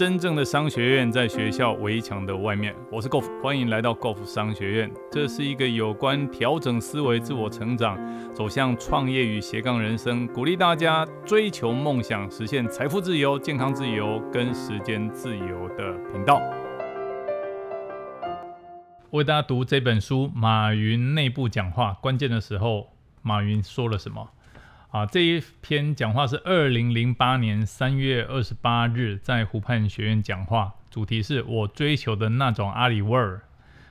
真正的商学院在学校围墙的外面。我是 Golf，欢迎来到 Golf 商学院。这是一个有关调整思维、自我成长、走向创业与斜杠人生，鼓励大家追求梦想、实现财富自由、健康自由跟时间自由的频道。为大家读这本书，马云内部讲话，关键的时候，马云说了什么？啊，这一篇讲话是二零零八年三月二十八日在湖畔学院讲话，主题是我追求的那种阿里味儿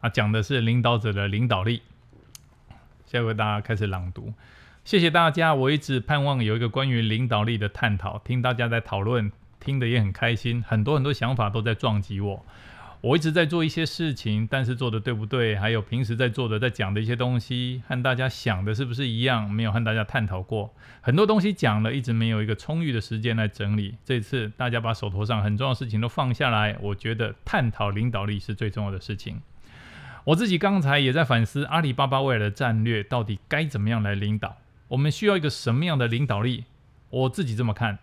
啊，讲的是领导者的领导力。现在为大家开始朗读，谢谢大家。我一直盼望有一个关于领导力的探讨，听大家在讨论，听得也很开心，很多很多想法都在撞击我。我一直在做一些事情，但是做的对不对？还有平时在做的、在讲的一些东西，和大家想的是不是一样？没有和大家探讨过很多东西，讲了一直没有一个充裕的时间来整理。这次大家把手头上很重要的事情都放下来，我觉得探讨领导力是最重要的事情。我自己刚才也在反思阿里巴巴未来的战略到底该怎么样来领导？我们需要一个什么样的领导力？我自己这么看，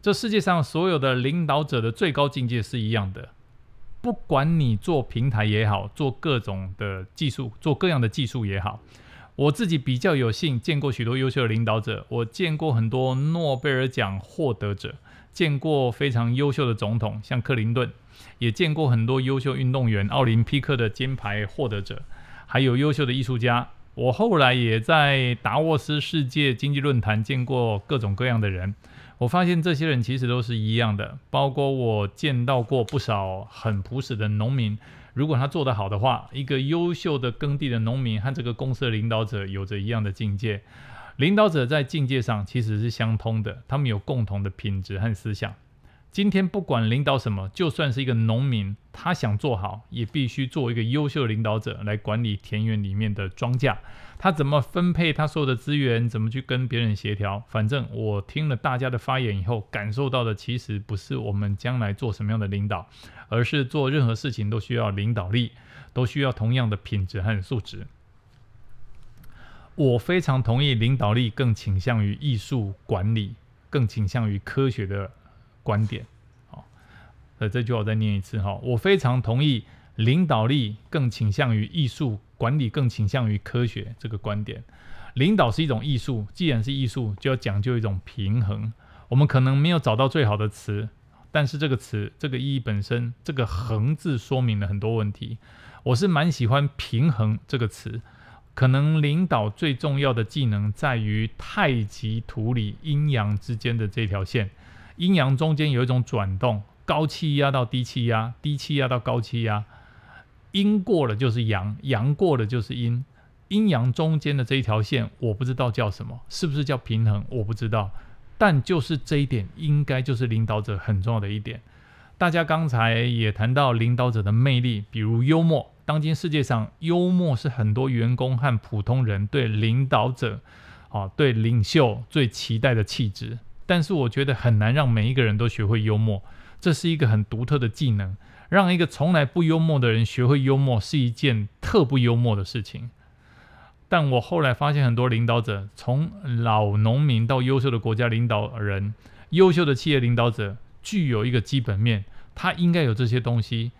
这世界上所有的领导者的最高境界是一样的。不管你做平台也好，做各种的技术，做各样的技术也好，我自己比较有幸见过许多优秀的领导者，我见过很多诺贝尔奖获得者，见过非常优秀的总统，像克林顿，也见过很多优秀运动员，奥林匹克的金牌获得者，还有优秀的艺术家。我后来也在达沃斯世界经济论坛见过各种各样的人。我发现这些人其实都是一样的，包括我见到过不少很朴实的农民。如果他做得好的话，一个优秀的耕地的农民和这个公司的领导者有着一样的境界。领导者在境界上其实是相通的，他们有共同的品质和思想。今天不管领导什么，就算是一个农民，他想做好，也必须做一个优秀的领导者来管理田园里面的庄稼。他怎么分配他所有的资源，怎么去跟别人协调？反正我听了大家的发言以后，感受到的其实不是我们将来做什么样的领导，而是做任何事情都需要领导力，都需要同样的品质和素质。我非常同意，领导力更倾向于艺术管理，更倾向于科学的。观点，好，呃这句话我再念一次哈。我非常同意，领导力更倾向于艺术，管理更倾向于科学这个观点。领导是一种艺术，既然是艺术，就要讲究一种平衡。我们可能没有找到最好的词，但是这个词，这个意义本身，这个“横”字说明了很多问题。我是蛮喜欢“平衡”这个词。可能领导最重要的技能在于太极图里阴阳之间的这条线。阴阳中间有一种转动，高气压到低气压，低气压到高气压，阴过了就是阳，阳过了就是阴，阴阳中间的这一条线，我不知道叫什么，是不是叫平衡，我不知道，但就是这一点，应该就是领导者很重要的一点。大家刚才也谈到领导者的魅力，比如幽默，当今世界上，幽默是很多员工和普通人对领导者，啊，对领袖最期待的气质。但是我觉得很难让每一个人都学会幽默，这是一个很独特的技能。让一个从来不幽默的人学会幽默是一件特不幽默的事情。但我后来发现，很多领导者，从老农民到优秀的国家领导人、优秀的企业领导者，具有一个基本面，他应该有这些东西。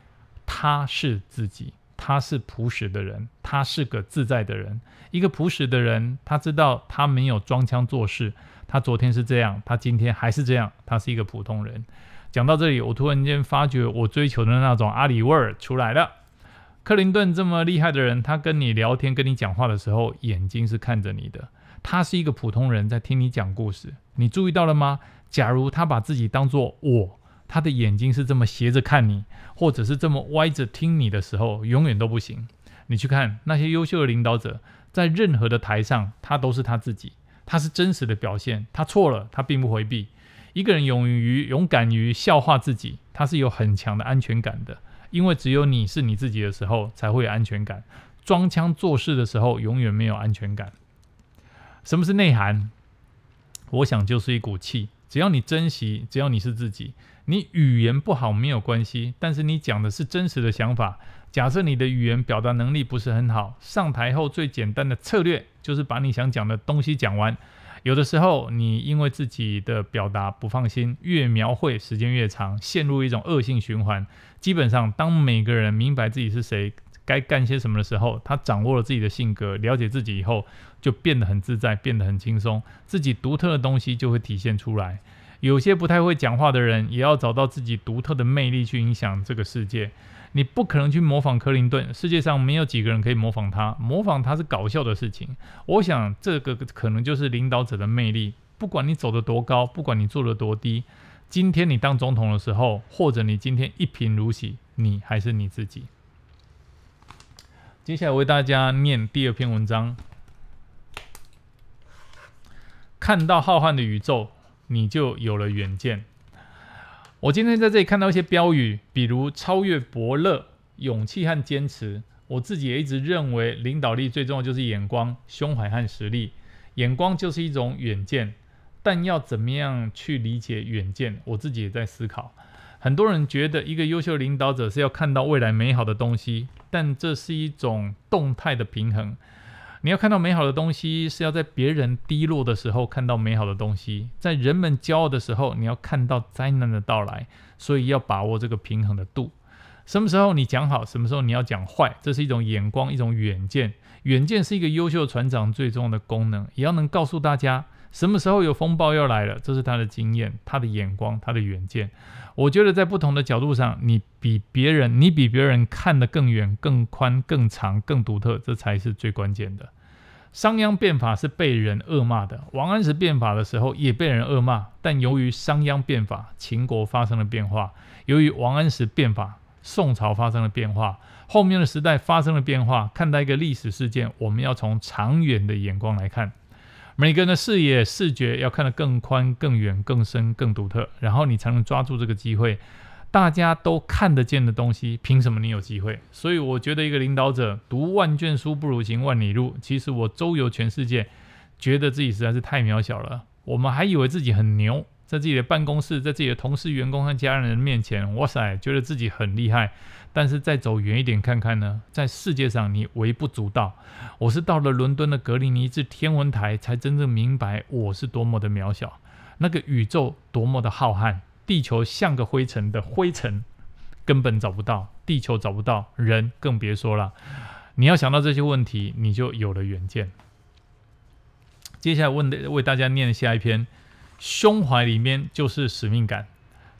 他是自己，他是朴实的人，他是个自在的人。一个朴实的人，他知道他没有装腔作势。他昨天是这样，他今天还是这样，他是一个普通人。讲到这里，我突然间发觉我追求的那种阿里味儿出来了。克林顿这么厉害的人，他跟你聊天、跟你讲话的时候，眼睛是看着你的。他是一个普通人，在听你讲故事。你注意到了吗？假如他把自己当做我，他的眼睛是这么斜着看你，或者是这么歪着听你的时候，永远都不行。你去看那些优秀的领导者，在任何的台上，他都是他自己。他是真实的表现，他错了，他并不回避。一个人勇于、勇敢于笑话自己，他是有很强的安全感的。因为只有你是你自己的时候，才会有安全感。装腔作势的时候，永远没有安全感。什么是内涵？我想就是一股气。只要你珍惜，只要你是自己，你语言不好没有关系，但是你讲的是真实的想法。假设你的语言表达能力不是很好，上台后最简单的策略就是把你想讲的东西讲完，有的时候，你因为自己的表达不放心，越描绘时间越长，陷入一种恶性循环。基本上，当每个人明白自己是谁，该干些什么的时候，他掌握了自己的性格，了解自己以后，就变得很自在，变得很轻松，自己独特的东西就会体现出来。有些不太会讲话的人，也要找到自己独特的魅力去影响这个世界。你不可能去模仿克林顿，世界上没有几个人可以模仿他。模仿他是搞笑的事情。我想这个可能就是领导者的魅力。不管你走得多高，不管你做得多低，今天你当总统的时候，或者你今天一贫如洗，你还是你自己。接下来为大家念第二篇文章。看到浩瀚的宇宙，你就有了远见。我今天在这里看到一些标语，比如超越伯乐、勇气和坚持。我自己也一直认为，领导力最重要就是眼光、胸怀和实力。眼光就是一种远见，但要怎么样去理解远见，我自己也在思考。很多人觉得一个优秀领导者是要看到未来美好的东西，但这是一种动态的平衡。你要看到美好的东西，是要在别人低落的时候看到美好的东西，在人们骄傲的时候，你要看到灾难的到来。所以要把握这个平衡的度。什么时候你讲好，什么时候你要讲坏，这是一种眼光，一种远见。远见是一个优秀船长最重要的功能，也要能告诉大家什么时候有风暴要来了，这是他的经验，他的眼光，他的远见。我觉得在不同的角度上，你比别人，你比别人看得更远、更宽、更长、更独特，这才是最关键的。商鞅变法是被人恶骂的，王安石变法的时候也被人恶骂，但由于商鞅变法，秦国发生了变化；由于王安石变法，宋朝发生了变化。后面的时代发生了变化，看待一个历史事件，我们要从长远的眼光来看。每个人的视野、视觉要看得更宽、更远、更深、更独特，然后你才能抓住这个机会。大家都看得见的东西，凭什么你有机会？所以我觉得一个领导者读万卷书不如行万里路。其实我周游全世界，觉得自己实在是太渺小了。我们还以为自己很牛，在自己的办公室，在自己的同事、员工和家人面前，哇塞，觉得自己很厉害。但是再走远一点看看呢，在世界上你微不足道。我是到了伦敦的格林尼治天文台，才真正明白我是多么的渺小，那个宇宙多么的浩瀚，地球像个灰尘的灰尘，根本找不到，地球找不到，人更别说了。你要想到这些问题，你就有了远见。接下来问的为大家念下一篇，胸怀里面就是使命感。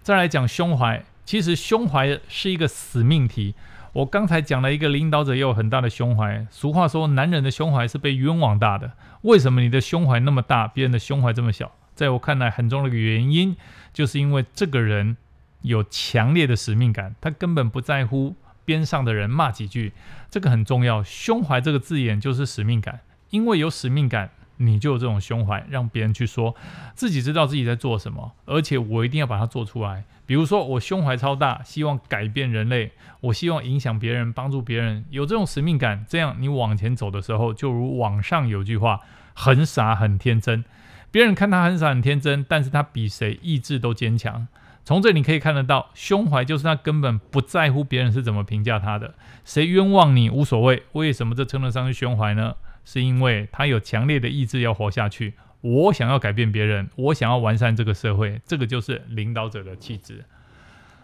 再来讲胸怀。其实胸怀是一个死命题。我刚才讲了一个领导者也有很大的胸怀。俗话说，男人的胸怀是被冤枉大的。为什么你的胸怀那么大，别人的胸怀这么小？在我看来，很重要的原因，就是因为这个人有强烈的使命感，他根本不在乎边上的人骂几句，这个很重要。胸怀这个字眼就是使命感，因为有使命感。你就有这种胸怀，让别人去说自己知道自己在做什么，而且我一定要把它做出来。比如说，我胸怀超大，希望改变人类，我希望影响别人，帮助别人，有这种使命感，这样你往前走的时候，就如网上有句话，很傻很天真。别人看他很傻很天真，但是他比谁意志都坚强。从这你可以看得到，胸怀就是他根本不在乎别人是怎么评价他的，谁冤枉你无所谓。为什么这称得上是胸怀呢？是因为他有强烈的意志要活下去。我想要改变别人，我想要完善这个社会，这个就是领导者的气质。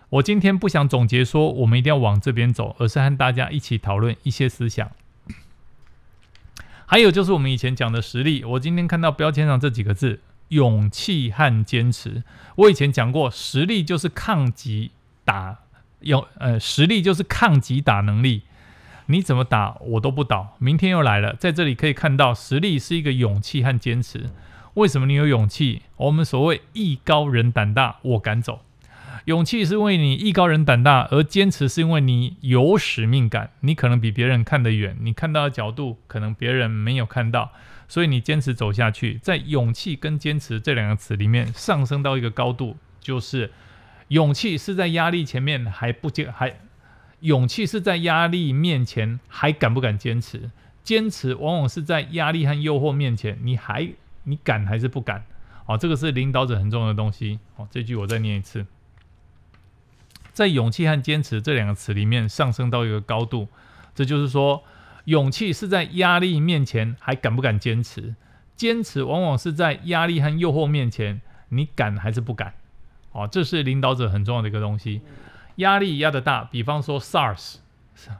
我今天不想总结说我们一定要往这边走，而是和大家一起讨论一些思想。还有就是我们以前讲的实力，我今天看到标签上这几个字：勇气和坚持。我以前讲过，实力就是抗击打，有呃，实力就是抗击打能力。你怎么打我都不倒。明天又来了，在这里可以看到，实力是一个勇气和坚持。为什么你有勇气？我们所谓艺高人胆大，我敢走。勇气是因为你艺高人胆大，而坚持是因为你有使命感。你可能比别人看得远，你看到的角度可能别人没有看到，所以你坚持走下去。在勇气跟坚持这两个词里面，上升到一个高度，就是勇气是在压力前面还不坚还。勇气是在压力面前还敢不敢坚持？坚持往往是在压力和诱惑面前，你还你敢还是不敢？哦，这个是领导者很重要的东西。哦，这句我再念一次，在勇气和坚持这两个词里面上升到一个高度，这就是说，勇气是在压力面前还敢不敢坚持？坚持往往是在压力和诱惑面前，你敢还是不敢？哦，这是领导者很重要的一个东西。压力压得大，比方说 SARS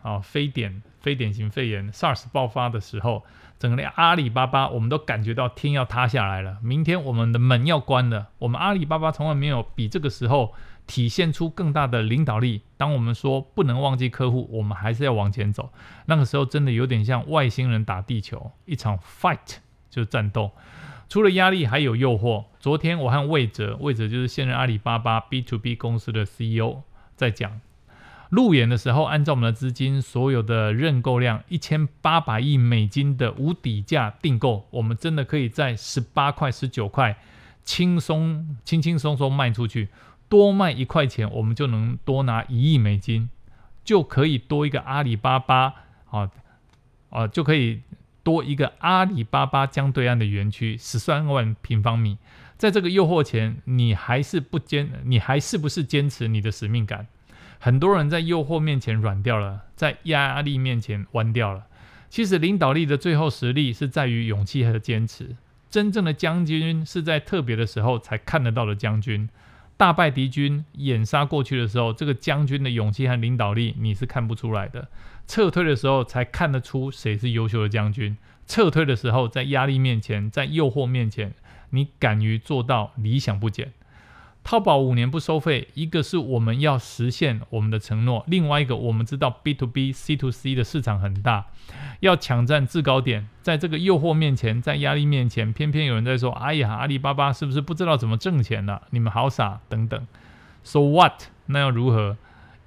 啊，非典、非典型肺炎 SARS 爆发的时候，整个阿里巴巴我们都感觉到天要塌下来了，明天我们的门要关了。我们阿里巴巴从来没有比这个时候体现出更大的领导力。当我们说不能忘记客户，我们还是要往前走。那个时候真的有点像外星人打地球，一场 fight 就是战斗。除了压力，还有诱惑。昨天我和魏哲，魏哲就是现任阿里巴巴 B to B 公司的 CEO，再讲路演的时候，按照我们的资金，所有的认购量一千八百亿美金的无底价订购，我们真的可以在十八块、十九块轻松、轻轻松松卖出去，多卖一块钱，我们就能多拿一亿美金，就可以多一个阿里巴巴啊啊，就可以。多一个阿里巴巴江对岸的园区，十三万平方米，在这个诱惑前，你还是不坚，你还是不是坚持你的使命感？很多人在诱惑面前软掉了，在压力面前弯掉了。其实领导力的最后实力是在于勇气和坚持。真正的将军是在特别的时候才看得到的将军。大败敌军、掩杀过去的时候，这个将军的勇气和领导力你是看不出来的。撤退的时候才看得出谁是优秀的将军。撤退的时候，在压力面前，在诱惑面前，你敢于做到理想不减。淘宝五年不收费，一个是我们要实现我们的承诺，另外一个我们知道 B to B、C to C 的市场很大，要抢占制高点。在这个诱惑面前，在压力面前，偏偏有人在说：“哎呀，阿里巴巴是不是不知道怎么挣钱了？你们好傻！”等等。So what？那要如何？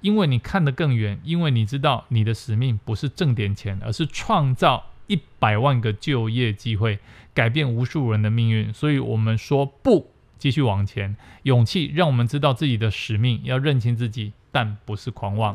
因为你看得更远，因为你知道你的使命不是挣点钱，而是创造一百万个就业机会，改变无数人的命运。所以我们说不。继续往前，勇气让我们知道自己的使命，要认清自己，但不是狂妄。